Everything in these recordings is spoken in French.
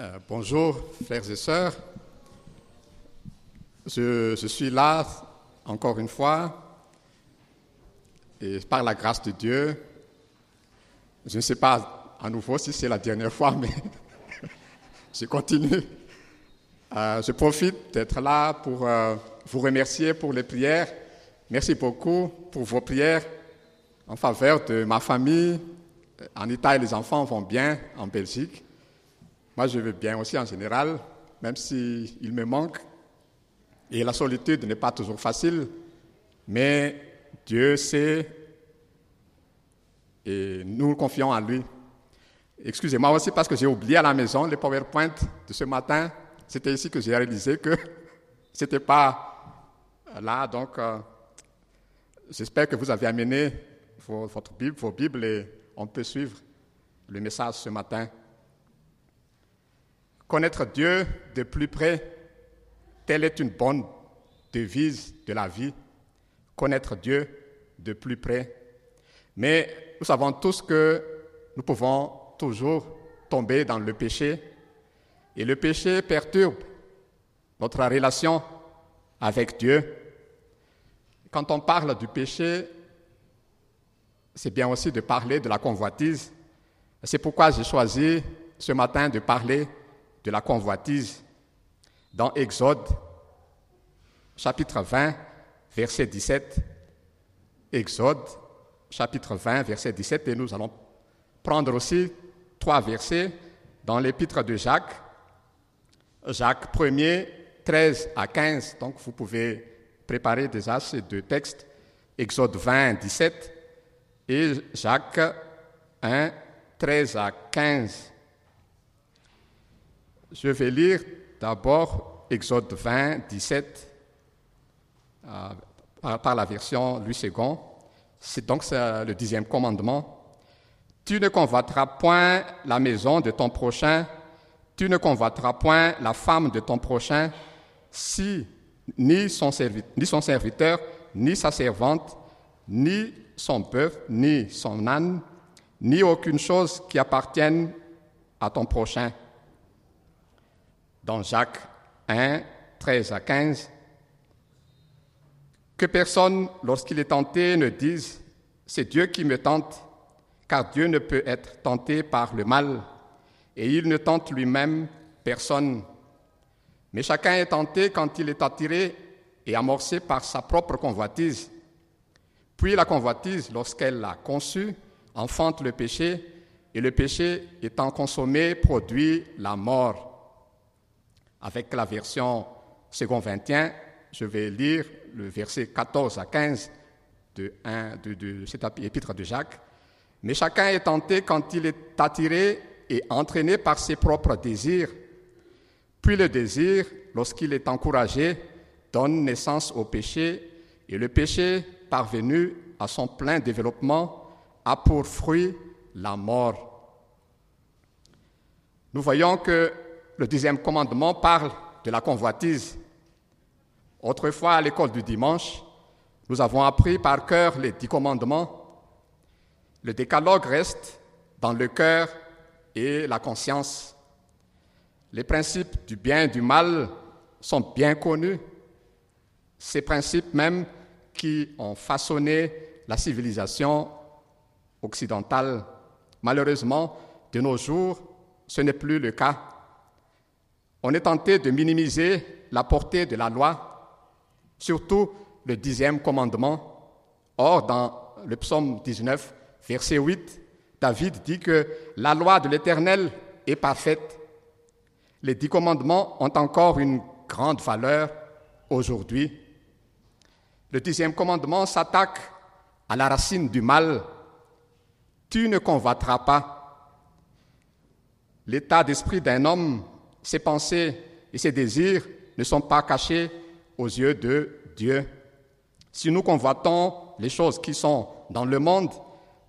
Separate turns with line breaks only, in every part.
Euh, bonjour, frères et sœurs. Je, suis là encore une fois et par la grâce de Dieu, je ne sais pas à nouveau si c'est la dernière fois, mais je continue. Euh, je profite d'être là pour euh, vous remercier pour les prières. Merci beaucoup pour vos prières en faveur de ma famille. En Italie, les enfants vont bien, en Belgique. Moi, je vais bien aussi en général, même s'il me manque. Et la solitude n'est pas toujours facile, mais Dieu sait et nous confions en lui. Excusez-moi aussi parce que j'ai oublié à la maison les PowerPoint de ce matin. C'était ici que j'ai réalisé que ce n'était pas là. Donc, euh, j'espère que vous avez amené votre Bible, vos Bibles et on peut suivre le message ce matin. Connaître Dieu de plus près, telle est une bonne devise de la vie. Connaître Dieu de plus près. Mais nous savons tous que nous pouvons toujours tomber dans le péché. Et le péché perturbe notre relation avec Dieu. Quand on parle du péché, c'est bien aussi de parler de la convoitise. C'est pourquoi j'ai choisi ce matin de parler de la convoitise dans Exode chapitre 20, verset 17. Exode chapitre 20, verset 17, et nous allons prendre aussi trois versets dans l'épître de Jacques. Jacques 1er, 13 à 15, donc vous pouvez préparer déjà ces deux textes, Exode 20, 17 et Jacques 1, 13 à 15. Je vais lire d'abord Exode 20, 17 euh, par, la version Louis II. C'est donc le dixième commandement. Tu ne convoiteras point la maison de ton prochain, tu ne convoiteras point la femme de ton prochain, si ni son, ni son serviteur, ni sa servante, ni son bœuf, ni son âne, ni aucune chose qui appartienne à ton prochain dans Jacques 1, 13 à 15, que personne, lorsqu'il est tenté, ne dise C'est Dieu qui me tente, car Dieu ne peut être tenté par le mal, et il ne tente lui-même personne. Mais chacun est tenté quand il est attiré et amorcé par sa propre convoitise. Puis la convoitise, lorsqu'elle l'a conçue, enfante le péché, et le péché étant consommé produit la mort. Avec la version second 21, je vais lire le verset 14 à 15 de, 1, de, épître de Jacques. Mais chacun est tenté quand il est attiré et entraîné par ses propres désirs. Puis le désir, lorsqu'il est encouragé, donne naissance au péché, et le péché, parvenu à son plein développement, a pour fruit la mort. Nous voyons que le deuxième commandement parle de la convoitise. Autrefois, à l'école du dimanche, nous avons appris par cœur les dix commandements. Le décalogue reste dans le cœur et la conscience. Les principes du bien et du mal sont bien connus. Ces principes même qui ont façonné la civilisation occidentale. Malheureusement, de nos jours, ce n'est plus le cas. On est tenté de minimiser la portée de la loi, surtout le dixième commandement. Or, dans le psaume 19, verset 8, David dit que la loi de l'Éternel est parfaite. Les dix commandements ont encore une grande valeur aujourd'hui. Le dixième commandement s'attaque à la racine du mal. Tu ne convoiteras pas. L'état d'esprit d'un homme ses pensées et ses désirs ne sont pas cachés aux yeux de Dieu. Si nous convoitons les choses qui sont dans le monde,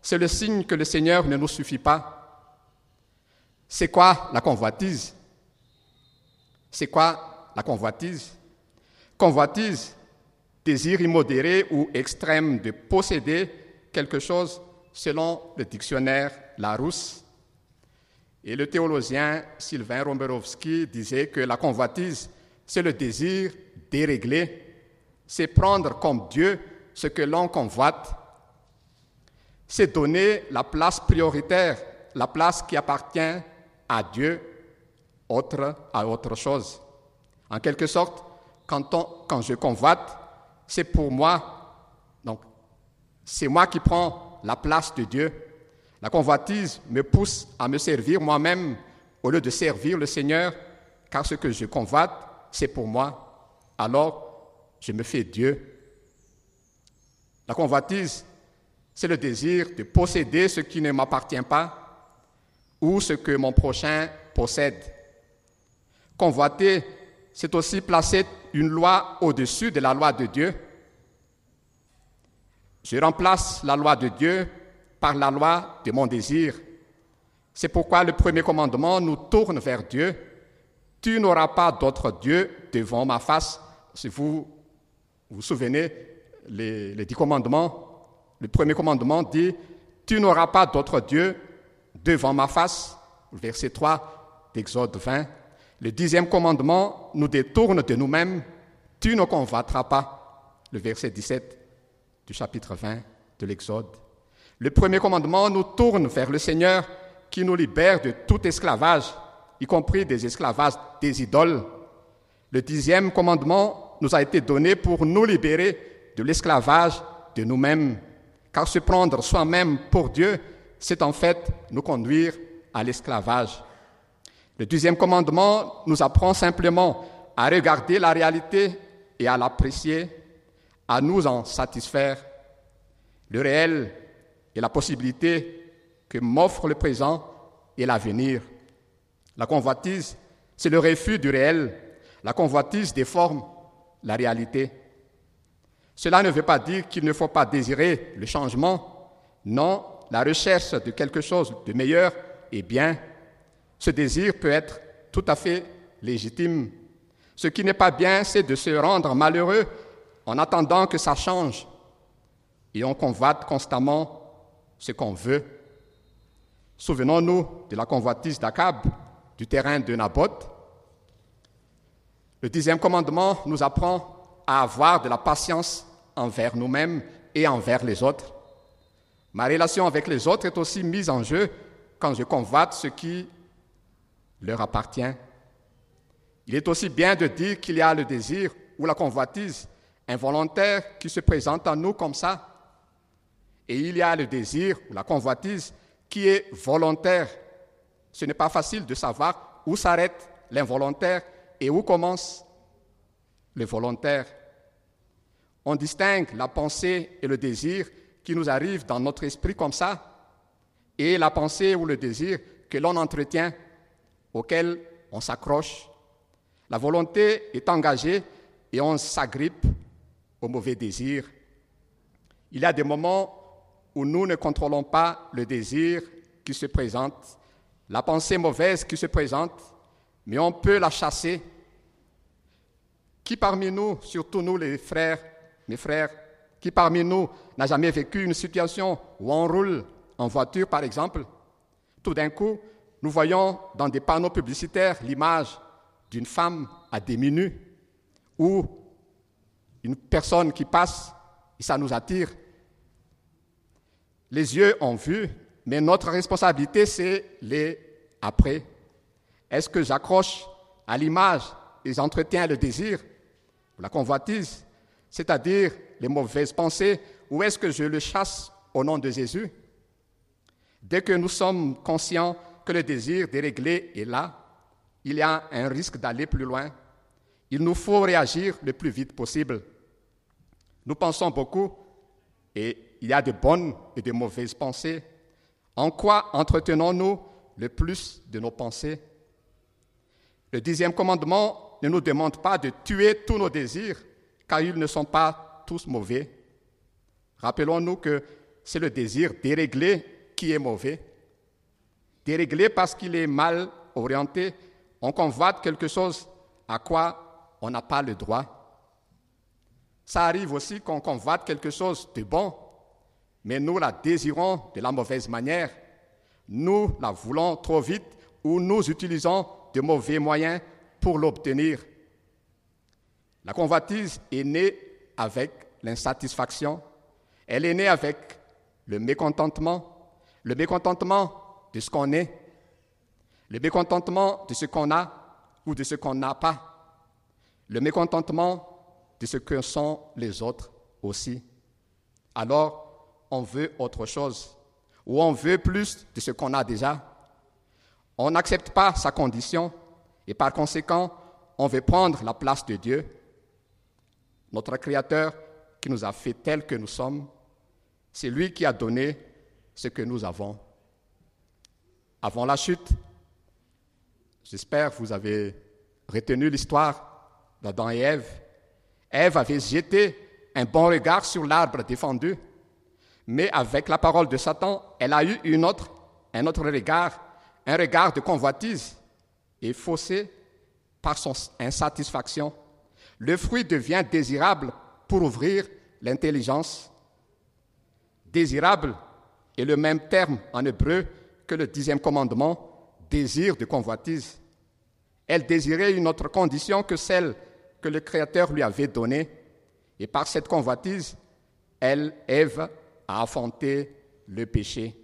c'est le signe que le Seigneur ne nous suffit pas. C'est quoi la convoitise? C'est quoi la convoitise? Convoitise, désir immodéré ou extrême de posséder quelque chose selon le dictionnaire Larousse. Et le théologien Sylvain Romberowski disait que la convoitise, c'est le désir déréglé, c'est prendre comme Dieu ce que l'on convoite, c'est donner la place prioritaire, la place qui appartient à Dieu, autre à autre chose. En quelque sorte, quand, on, quand je convoite, c'est pour moi, donc c'est moi qui prends la place de Dieu. La convoitise me pousse à me servir moi-même au lieu de servir le Seigneur, car ce que je convoite, c'est pour moi. Alors, je me fais Dieu. La convoitise, c'est le désir de posséder ce qui ne m'appartient pas ou ce que mon prochain possède. Convoiter, c'est aussi placer une loi au-dessus de la loi de Dieu. Je remplace la loi de Dieu par la loi de mon désir. C'est pourquoi le premier commandement nous tourne vers Dieu. Tu n'auras pas d'autre Dieu devant ma face. Si vous vous souvenez, les, dix commandements, le premier commandement dit, Tu n'auras pas d'autre Dieu devant ma face. Verset 3 d'Exode 20. Le dixième commandement nous détourne de nous-mêmes. Tu ne convoiteras pas. Le verset 17 du chapitre 20 de l'Exode. Le premier commandement nous tourne vers le Seigneur qui nous libère de tout esclavage, y compris des esclavages des idoles. Le dixième commandement nous a été donné pour nous libérer de l'esclavage de nous-mêmes. Car se prendre soi-même pour Dieu, c'est en fait nous conduire à l'esclavage. Le deuxième commandement nous apprend simplement à regarder la réalité et à l'apprécier, à nous en satisfaire. Le réel la possibilité que m'offre le présent et l'avenir. La convoitise, c'est le refus du réel. La convoitise déforme la réalité. Cela ne veut pas dire qu'il ne faut pas désirer le changement. Non, la recherche de quelque chose de meilleur est bien. Ce désir peut être tout à fait légitime. Ce qui n'est pas bien, c'est de se rendre malheureux en attendant que ça change. Et on convoite constamment ce qu'on veut. Souvenons-nous de la convoitise d'Akab, du terrain de Naboth. Le dixième commandement nous apprend à avoir de la patience envers nous-mêmes et envers les autres. Ma relation avec les autres est aussi mise en jeu quand je convoite ce qui leur appartient. Il est aussi bien de dire qu'il y a le désir ou la convoitise involontaire qui se présente à nous comme ça, et il y a le désir ou la convoitise qui est volontaire. Ce n'est pas facile de savoir où s'arrête l'involontaire et où commence le volontaire. On distingue la pensée et le désir qui nous arrivent dans notre esprit comme ça, et la pensée ou le désir que l'on entretient, auquel on s'accroche. La volonté est engagée et on s'agrippe au mauvais désir. Il y a des moments où nous ne contrôlons pas le désir qui se présente, la pensée mauvaise qui se présente, mais on peut la chasser. Qui parmi nous, surtout nous les frères, mes frères, qui parmi nous n'a jamais vécu une situation où on roule en voiture, par exemple? Tout d'un coup, nous voyons dans des panneaux publicitaires l'image d'une femme à demi nue ou une personne qui passe et ça nous attire les yeux ont vu, mais notre responsabilité, c'est les après. Est-ce que j'accroche à l'image et j'entretiens le désir, la convoitise, c'est-à-dire les mauvaises pensées, ou est-ce que je le chasse au nom de Jésus? Dès que nous sommes conscients que le désir déréglé est là, il y a un risque d'aller plus loin. Il nous faut réagir le plus vite possible. Nous pensons beaucoup et il y a de bonnes et de mauvaises pensées. En quoi entretenons-nous le plus de nos pensées? Le dixième commandement ne nous demande pas de tuer tous nos désirs, car ils ne sont pas tous mauvais. Rappelons-nous que c'est le désir déréglé qui est mauvais. Déréglé parce qu'il est mal orienté. On convoite quelque chose à quoi on n'a pas le droit. Ça arrive aussi qu'on convoite quelque chose de bon mais nous la désirons de la mauvaise manière. Nous la voulons trop vite ou nous utilisons de mauvais moyens pour l'obtenir. La convoitise est née avec l'insatisfaction, elle est née avec le mécontentement, le mécontentement de ce qu'on est, le mécontentement de ce qu'on a ou de ce qu'on n'a pas, le mécontentement de ce que sont les autres aussi. Alors, on veut autre chose, ou on veut plus de ce qu'on a déjà. On n'accepte pas sa condition, et par conséquent, on veut prendre la place de Dieu, notre Créateur qui nous a fait tels que nous sommes. C'est lui qui a donné ce que nous avons. Avant la chute, j'espère vous avez retenu l'histoire d'Adam et Ève. Ève avait jeté un bon regard sur l'arbre défendu, mais avec la parole de Satan, elle a eu un autre regard, un regard de convoitise et faussé par son insatisfaction. Le fruit devient désirable pour ouvrir l'intelligence. Désirable est le même terme en hébreu que le dixième commandement, désir de convoitise. Elle désirait une autre condition que celle que le Créateur lui avait donnée. Et par cette convoitise, elle, Ève, a affronté le péché.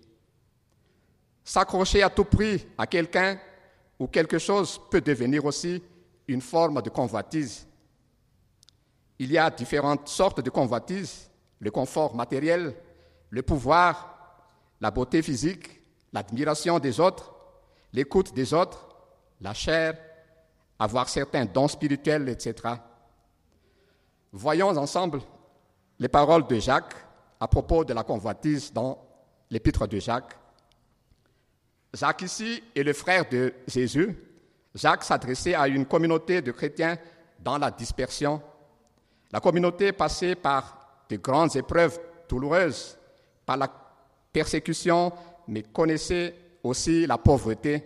S'accrocher à tout prix à quelqu'un ou quelque chose peut devenir aussi une forme de convoitise. Il y a différentes sortes de convoitises, le confort matériel, le pouvoir, la beauté physique, l'admiration des autres, l'écoute des autres, la chair, avoir certains dons spirituels, etc. Voyons ensemble les paroles de Jacques à propos de la convoitise dans l'épître de Jacques. Jacques ici est le frère de Jésus. Jacques s'adressait à une communauté de chrétiens dans la dispersion. La communauté passait par de grandes épreuves douloureuses, par la persécution, mais connaissait aussi la pauvreté.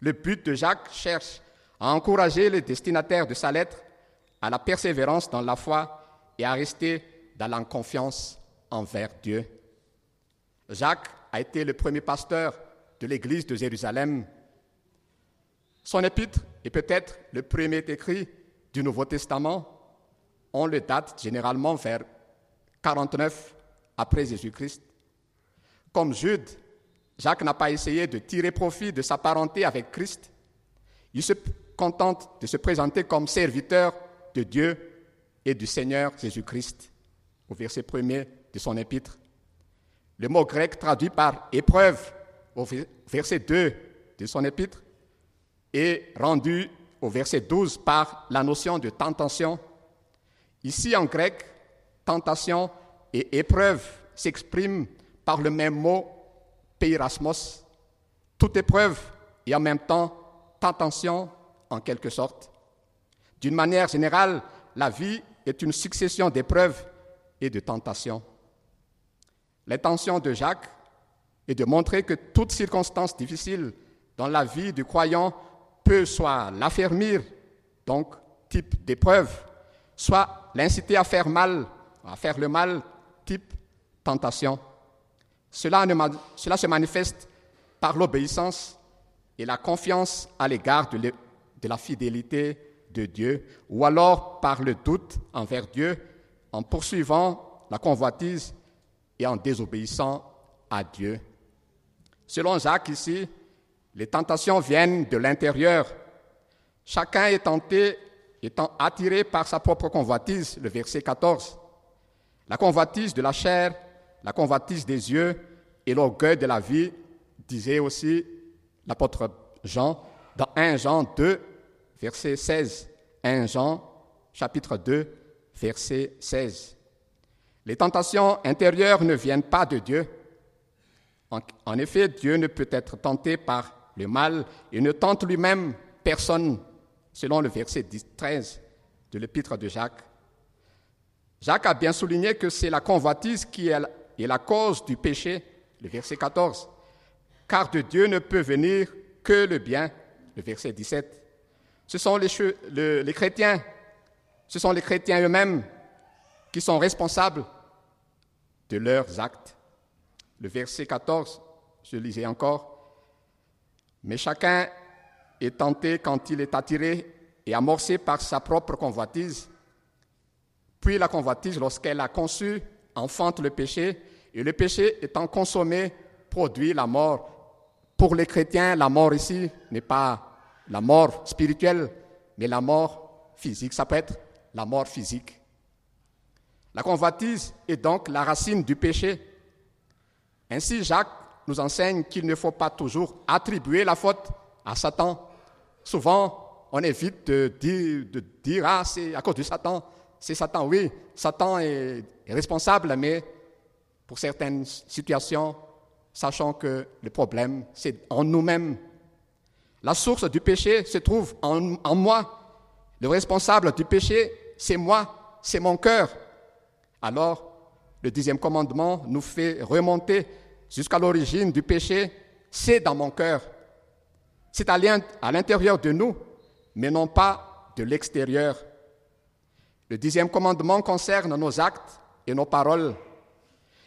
Le but de Jacques cherche à encourager les destinataires de sa lettre à la persévérance dans la foi et à rester dans la confiance envers Dieu. Jacques a été le premier pasteur de l'église de Jérusalem. Son épître est peut-être le premier écrit du Nouveau Testament. On le date généralement vers 49 après Jésus-Christ. Comme Jude, Jacques n'a pas essayé de tirer profit de sa parenté avec Christ. Il se contente de se présenter comme serviteur de Dieu et du Seigneur Jésus-Christ, au verset premier de son épître. Le mot grec traduit par épreuve, au verset 2 de son épître, est rendu au verset 12 par la notion de tentation. Ici, en grec, tentation et épreuve s'expriment par le même mot peirasmos. Toute épreuve et en même temps tentation en quelque sorte. D'une manière générale, la vie est une succession d'épreuves et de tentations. L'intention de Jacques est de montrer que toute circonstance difficile dans la vie du croyant peut soit l'affermir, donc type d'épreuve, soit l'inciter à faire mal, à faire le mal, type tentation. Cela, se manifeste par l'obéissance et la confiance à l'égard de la fidélité de Dieu, ou alors par le doute envers Dieu en poursuivant la convoitise et en désobéissant à Dieu. Selon Jacques ici, les tentations viennent de l'intérieur. Chacun est tenté, étant attiré par sa propre convoitise, le verset 14. La convoitise de la chair, la convoitise des yeux et l'orgueil de la vie, disait aussi l'apôtre Jean dans 1 Jean 2, verset 16. 1 Jean, chapitre 2, verset 16. Les tentations intérieures ne viennent pas de Dieu. En, effet, Dieu ne peut être tenté par le mal et ne tente lui-même personne, selon le verset 13 de l'épître de Jacques. Jacques a bien souligné que c'est la convoitise qui est la cause du péché, le verset 14. Car de Dieu ne peut venir que le bien, le verset 17 ce sont les, les chrétiens, ce sont les chrétiens eux-mêmes qui sont responsables de leurs actes. Le verset 14, je lisais encore, Mais chacun est tenté quand il est attiré et amorcé par sa propre convoitise. Puis la convoitise, lorsqu'elle a conçu, enfante le péché, et le péché étant consommé, produit la mort. Pour les chrétiens, la mort ici n'est pas la mort spirituelle, mais la mort physique. Ça peut être la mort physique. La convoitise est donc la racine du péché. Ainsi, Jacques nous enseigne qu'il ne faut pas toujours attribuer la faute à Satan. Souvent, on évite de dire, ah, c'est à cause de Satan. C'est Satan, oui, Satan est responsable, mais pour certaines situations, sachant que le problème, c'est en nous-mêmes. La source du péché se trouve en moi. Le responsable du péché, c'est moi, c'est mon cœur. Alors, le dixième commandement nous fait remonter jusqu'à l'origine du péché. C'est dans mon cœur. C'est à l'intérieur de nous, mais non pas de l'extérieur. Le dixième commandement concerne nos actes et nos paroles.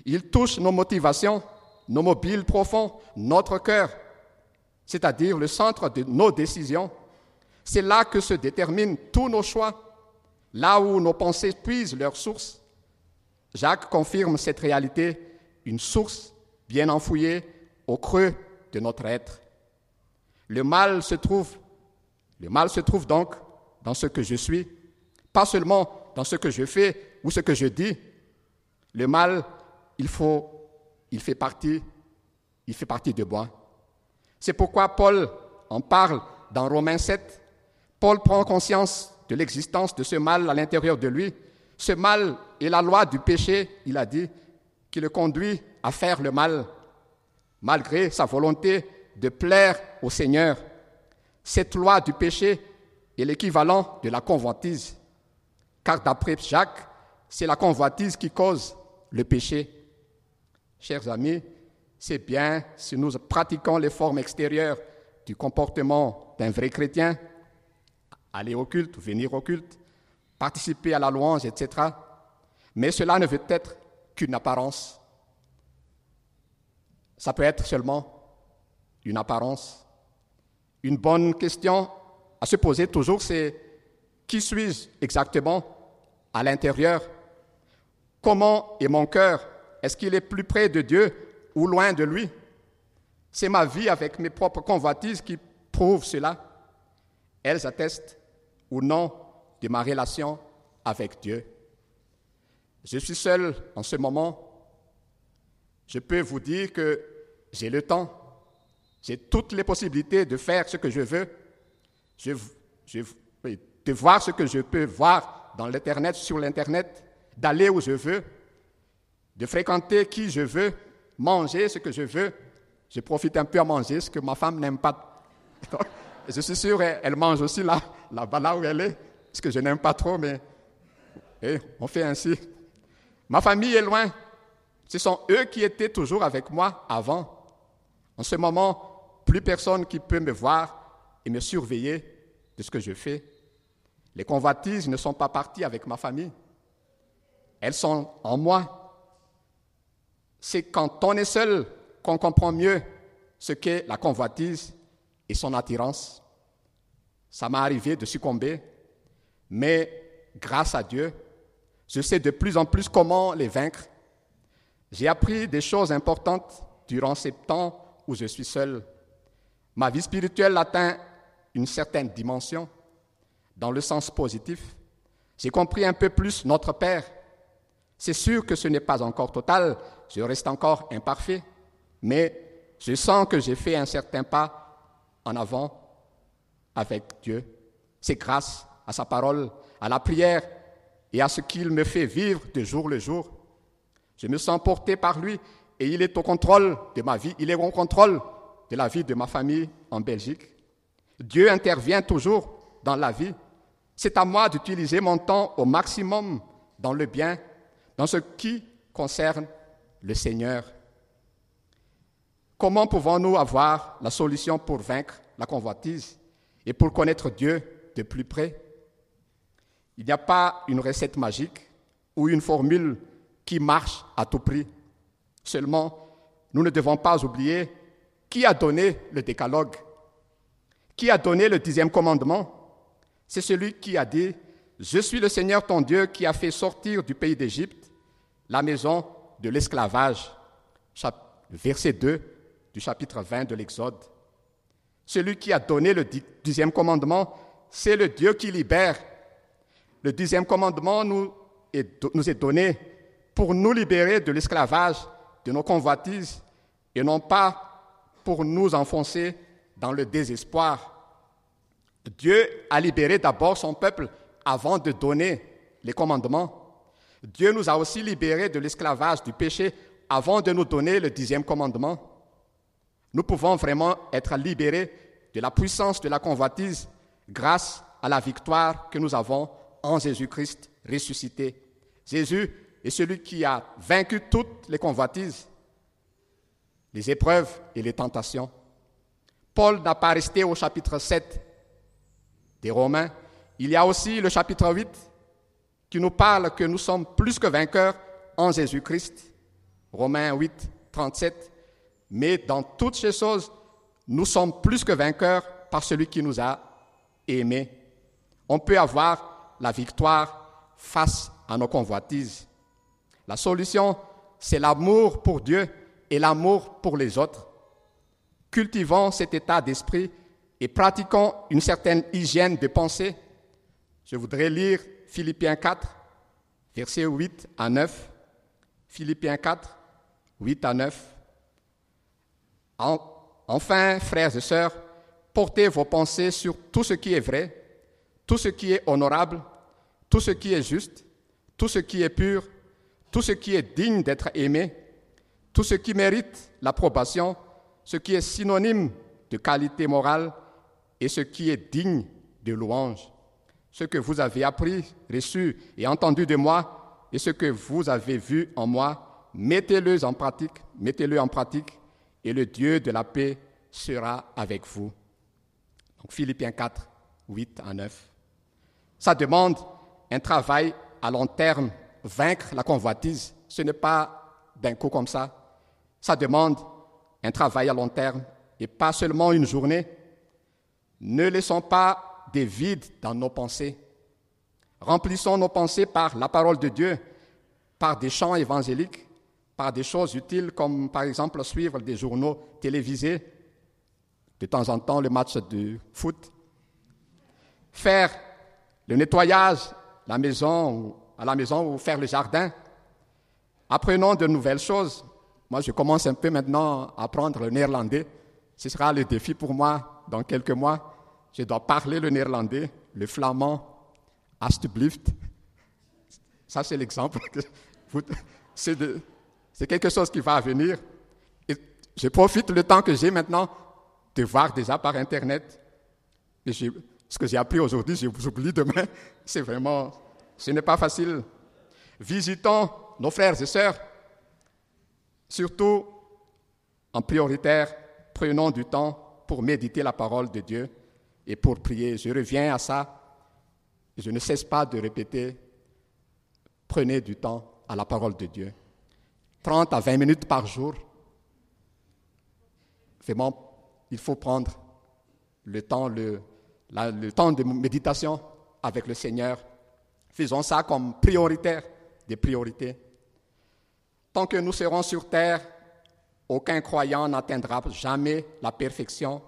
Il touche nos motivations, nos mobiles profonds, notre cœur, c'est-à-dire le centre de nos décisions. C'est là que se déterminent tous nos choix, là où nos pensées puisent leur source. Jacques confirme cette réalité, une source bien enfouillée au creux de notre être. Le mal se trouve, le mal se trouve donc dans ce que je suis, pas seulement dans ce que je fais ou ce que je dis. Le mal, il faut, il fait partie, il fait partie de moi. C'est pourquoi Paul en parle dans Romains 7. Paul prend conscience de l'existence de ce mal à l'intérieur de lui ce mal est la loi du péché, il a dit, qui le conduit à faire le mal, malgré sa volonté de plaire au Seigneur. Cette loi du péché est l'équivalent de la convoitise, car d'après Jacques, c'est la convoitise qui cause le péché. Chers amis, c'est bien si nous pratiquons les formes extérieures du comportement d'un vrai chrétien, aller au culte, venir au culte, participer à la louange, etc. Mais cela ne veut être qu'une apparence. Ça peut être seulement une apparence. Une bonne question à se poser toujours, c'est qui suis-je exactement à l'intérieur? Comment est mon cœur? Est-ce qu'il est plus près de Dieu ou loin de lui? C'est ma vie avec mes propres convoitises qui prouvent cela. Elles attestent ou non de ma relation avec Dieu. Je suis seul en ce moment. Je peux vous dire que j'ai le temps. J'ai toutes les possibilités de faire ce que je veux. De voir ce que je peux voir dans l'Internet, sur l'Internet, d'aller où je veux, de fréquenter qui je veux, manger ce que je veux. Je profite un peu à manger ce que ma femme n'aime pas. je suis sûr, elle mange aussi là, là où elle est ce que je n'aime pas trop, mais eh, on fait ainsi. Ma famille est loin. Ce sont eux qui étaient toujours avec moi avant. En ce moment, plus personne qui peut me voir et me surveiller de ce que je fais. Les convoitises ne sont pas parties avec ma famille. Elles sont en moi. C'est quand on est seul qu'on comprend mieux ce qu'est la convoitise et son attirance. Ça m'est arrivé de succomber mais grâce à Dieu, je sais de plus en plus comment les vaincre. J'ai appris des choses importantes durant ces temps où je suis seul. Ma vie spirituelle atteint une certaine dimension, dans le sens positif. J'ai compris un peu plus notre Père. C'est sûr que ce n'est pas encore total, je reste encore imparfait, mais je sens que j'ai fait un certain pas en avant avec Dieu. C'est grâce à sa parole, à la prière et à ce qu'il me fait vivre de jour le jour. Je me sens porté par lui et il est au contrôle de ma vie, il est au contrôle de la vie de ma famille en Belgique. Dieu intervient toujours dans la vie. C'est à moi d'utiliser mon temps au maximum dans le bien, dans ce qui concerne le Seigneur. Comment pouvons-nous avoir la solution pour vaincre la convoitise et pour connaître Dieu de plus près? Il n'y a pas une recette magique ou une formule qui marche à tout prix. Seulement, nous ne devons pas oublier qui a donné le décalogue. Qui a donné le dixième commandement? C'est celui qui a dit, Je suis le Seigneur ton Dieu qui a fait sortir du pays d'Égypte la maison de l'esclavage. Verset 2 du chapitre 20 de l'Exode. Celui qui a donné le dixième commandement, c'est le Dieu qui libère. Le dixième commandement nous est, donné pour nous libérer de l'esclavage, de nos convoitises, et non pas pour nous enfoncer dans le désespoir. Dieu a libéré d'abord son peuple avant de donner les commandements. Dieu nous a aussi libérés de l'esclavage, du péché, avant de nous donner le dixième commandement. Nous pouvons vraiment être libérés de la puissance de la convoitise grâce à la victoire que nous avons en Jésus-Christ ressuscité. Jésus est celui qui a vaincu toutes les convoitises, les épreuves et les tentations. Paul n'a pas resté au chapitre 7 des Romains. Il y a aussi le chapitre 8 qui nous parle que nous sommes plus que vainqueurs en Jésus-Christ. Romains 8, 37. Mais dans toutes ces choses, nous sommes plus que vainqueurs par celui qui nous a aimés. On peut avoir la victoire face à nos convoitises. La solution, c'est l'amour pour Dieu et l'amour pour les autres. Cultivons cet état d'esprit et pratiquons une certaine hygiène de pensée. Je voudrais lire Philippiens 4, versets 8 à 9. Philippiens 4, 8 à 9. Enfin, frères et sœurs, portez vos pensées sur tout ce qui est vrai, tout ce qui est honorable, tout ce qui est juste, tout ce qui est pur, tout ce qui est digne d'être aimé, tout ce qui mérite l'approbation, ce qui est synonyme de qualité morale et ce qui est digne de louange. Ce que vous avez appris, reçu et entendu de moi et ce que vous avez vu en moi, mettez-le en pratique, mettez-le en pratique et le Dieu de la paix sera avec vous. Philippiens 4, 8 à 9. Ça demande un travail à long terme. Vaincre la convoitise, ce n'est pas d'un coup comme ça. Ça demande un travail à long terme et pas seulement une journée. Ne laissons pas des vides dans nos pensées. Remplissons nos pensées par la parole de Dieu, par des chants évangéliques, par des choses utiles comme par exemple suivre des journaux télévisés, de temps en temps le match de foot, faire le nettoyage la maison, à la maison ou faire le jardin. Apprenons de nouvelles choses. Moi, je commence un peu maintenant à apprendre le néerlandais. Ce sera le défi pour moi dans quelques mois. Je dois parler le néerlandais, le flamand, alsjeblieft. Ça, c'est l'exemple. C'est quelque chose qui va venir. Je profite le temps que j'ai maintenant de voir déjà par Internet. Et ce que j'ai appris aujourd'hui, j'oublie demain. C'est vraiment, ce n'est pas facile. Visitons nos frères et sœurs. Surtout, en prioritaire, prenons du temps pour méditer la parole de Dieu et pour prier. Je reviens à ça. Je ne cesse pas de répéter, prenez du temps à la parole de Dieu. 30 à 20 minutes par jour. Vraiment, il faut prendre le temps, le, le temps de méditation avec le Seigneur. Faisons ça comme prioritaire des priorités. Tant que nous serons sur terre, aucun croyant n'atteindra jamais la perfection,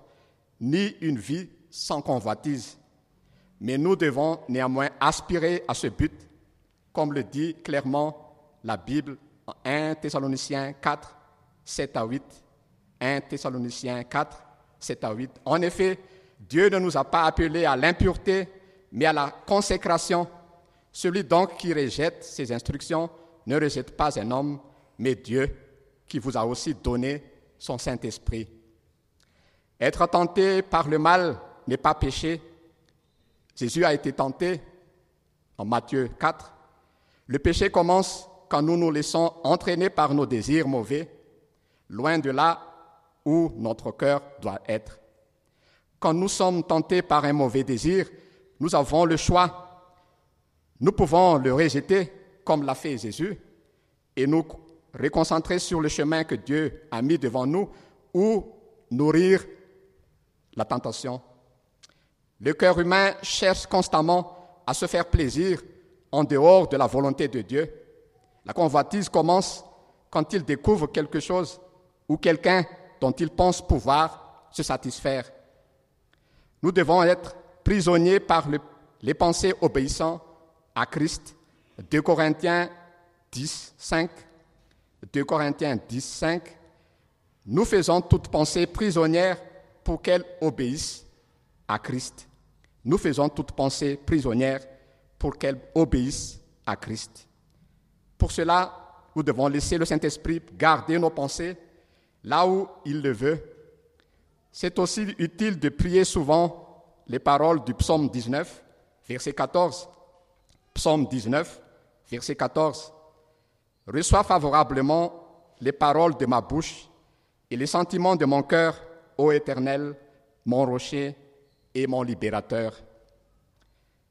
ni une vie sans convoitise. Mais nous devons néanmoins aspirer à ce but, comme le dit clairement la Bible 1 Thessaloniciens 4, 7 à 8. 1 Thessaloniciens 4, 7 à 8. En effet, Dieu ne nous a pas appelés à l'impureté, mais à la consécration. Celui donc qui rejette ses instructions ne rejette pas un homme, mais Dieu qui vous a aussi donné son Saint-Esprit. Être tenté par le mal n'est pas péché. Jésus a été tenté en Matthieu 4. Le péché commence quand nous nous laissons entraîner par nos désirs mauvais, loin de là où notre cœur doit être. Quand nous sommes tentés par un mauvais désir, nous avons le choix. Nous pouvons le rejeter comme l'a fait Jésus et nous reconcentrer sur le chemin que Dieu a mis devant nous ou nourrir la tentation Le cœur humain cherche constamment à se faire plaisir en dehors de la volonté de Dieu. La convoitise commence quand il découvre quelque chose ou quelqu'un dont il pense pouvoir se satisfaire. Nous devons être prisonniers par les pensées obéissant à Christ. 2 Corinthiens 10, 5. 2 Corinthiens 10, 5. Nous faisons toute pensée prisonnière pour qu'elle obéisse à Christ. Nous faisons toute pensée prisonnière pour qu'elle obéisse à Christ. Pour cela, nous devons laisser le Saint-Esprit garder nos pensées là où il le veut. C'est aussi utile de prier souvent les paroles du psaume 19, verset 14. Psaume 19, verset 14. Reçois favorablement les paroles de ma bouche et les sentiments de mon cœur, ô Éternel, mon rocher et mon libérateur.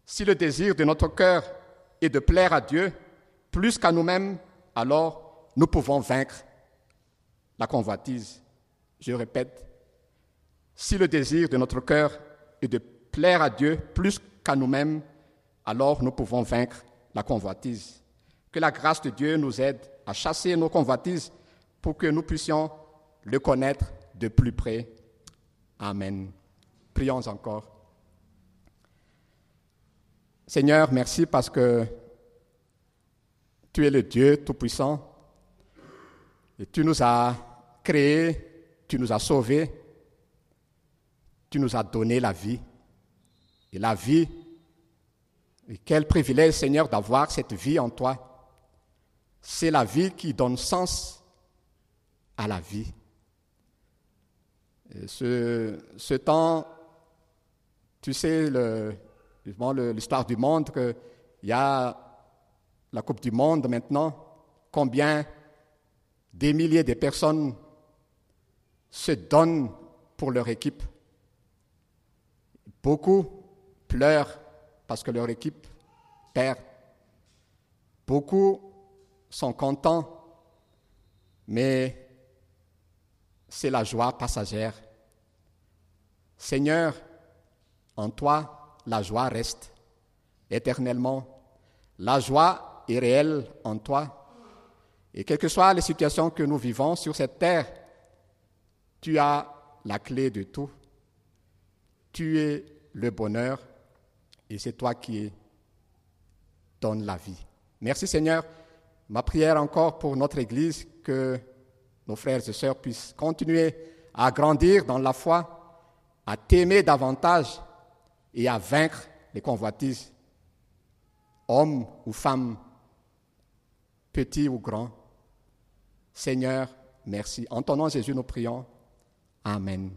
Si le désir de notre cœur est de plaire à Dieu plus qu'à nous-mêmes, alors nous pouvons vaincre la convoitise. Je répète, si le désir de notre cœur est de plaire à Dieu plus qu'à nous-mêmes, alors nous pouvons vaincre la convoitise. Que la grâce de Dieu nous aide à chasser nos convoitises pour que nous puissions le connaître de plus près. Amen. Prions encore. Seigneur, merci parce que tu es le Dieu Tout-Puissant et tu nous as créés, tu nous as sauvés, tu nous as donné la vie. Et la vie, et quel privilège Seigneur d'avoir cette vie en toi. C'est la vie qui donne sens à la vie. ce, ce temps, tu sais, l'histoire du monde, qu'il y a la Coupe du Monde maintenant, combien des milliers de personnes se donnent pour leur équipe. Beaucoup pleurent parce que leur équipe perd. Beaucoup sont contents, mais c'est la joie passagère. Seigneur, en toi, la joie reste éternellement. La joie est réel en toi. Et quelles que soient les situations que nous vivons sur cette terre, tu as la clé de tout. Tu es le bonheur et c'est toi qui donnes la vie. Merci Seigneur. Ma prière encore pour notre Église, que nos frères et sœurs puissent continuer à grandir dans la foi, à t'aimer davantage et à vaincre les convoitises, hommes ou femmes petit ou grand. Seigneur, merci. En ton nom, Jésus, nous prions. Amen.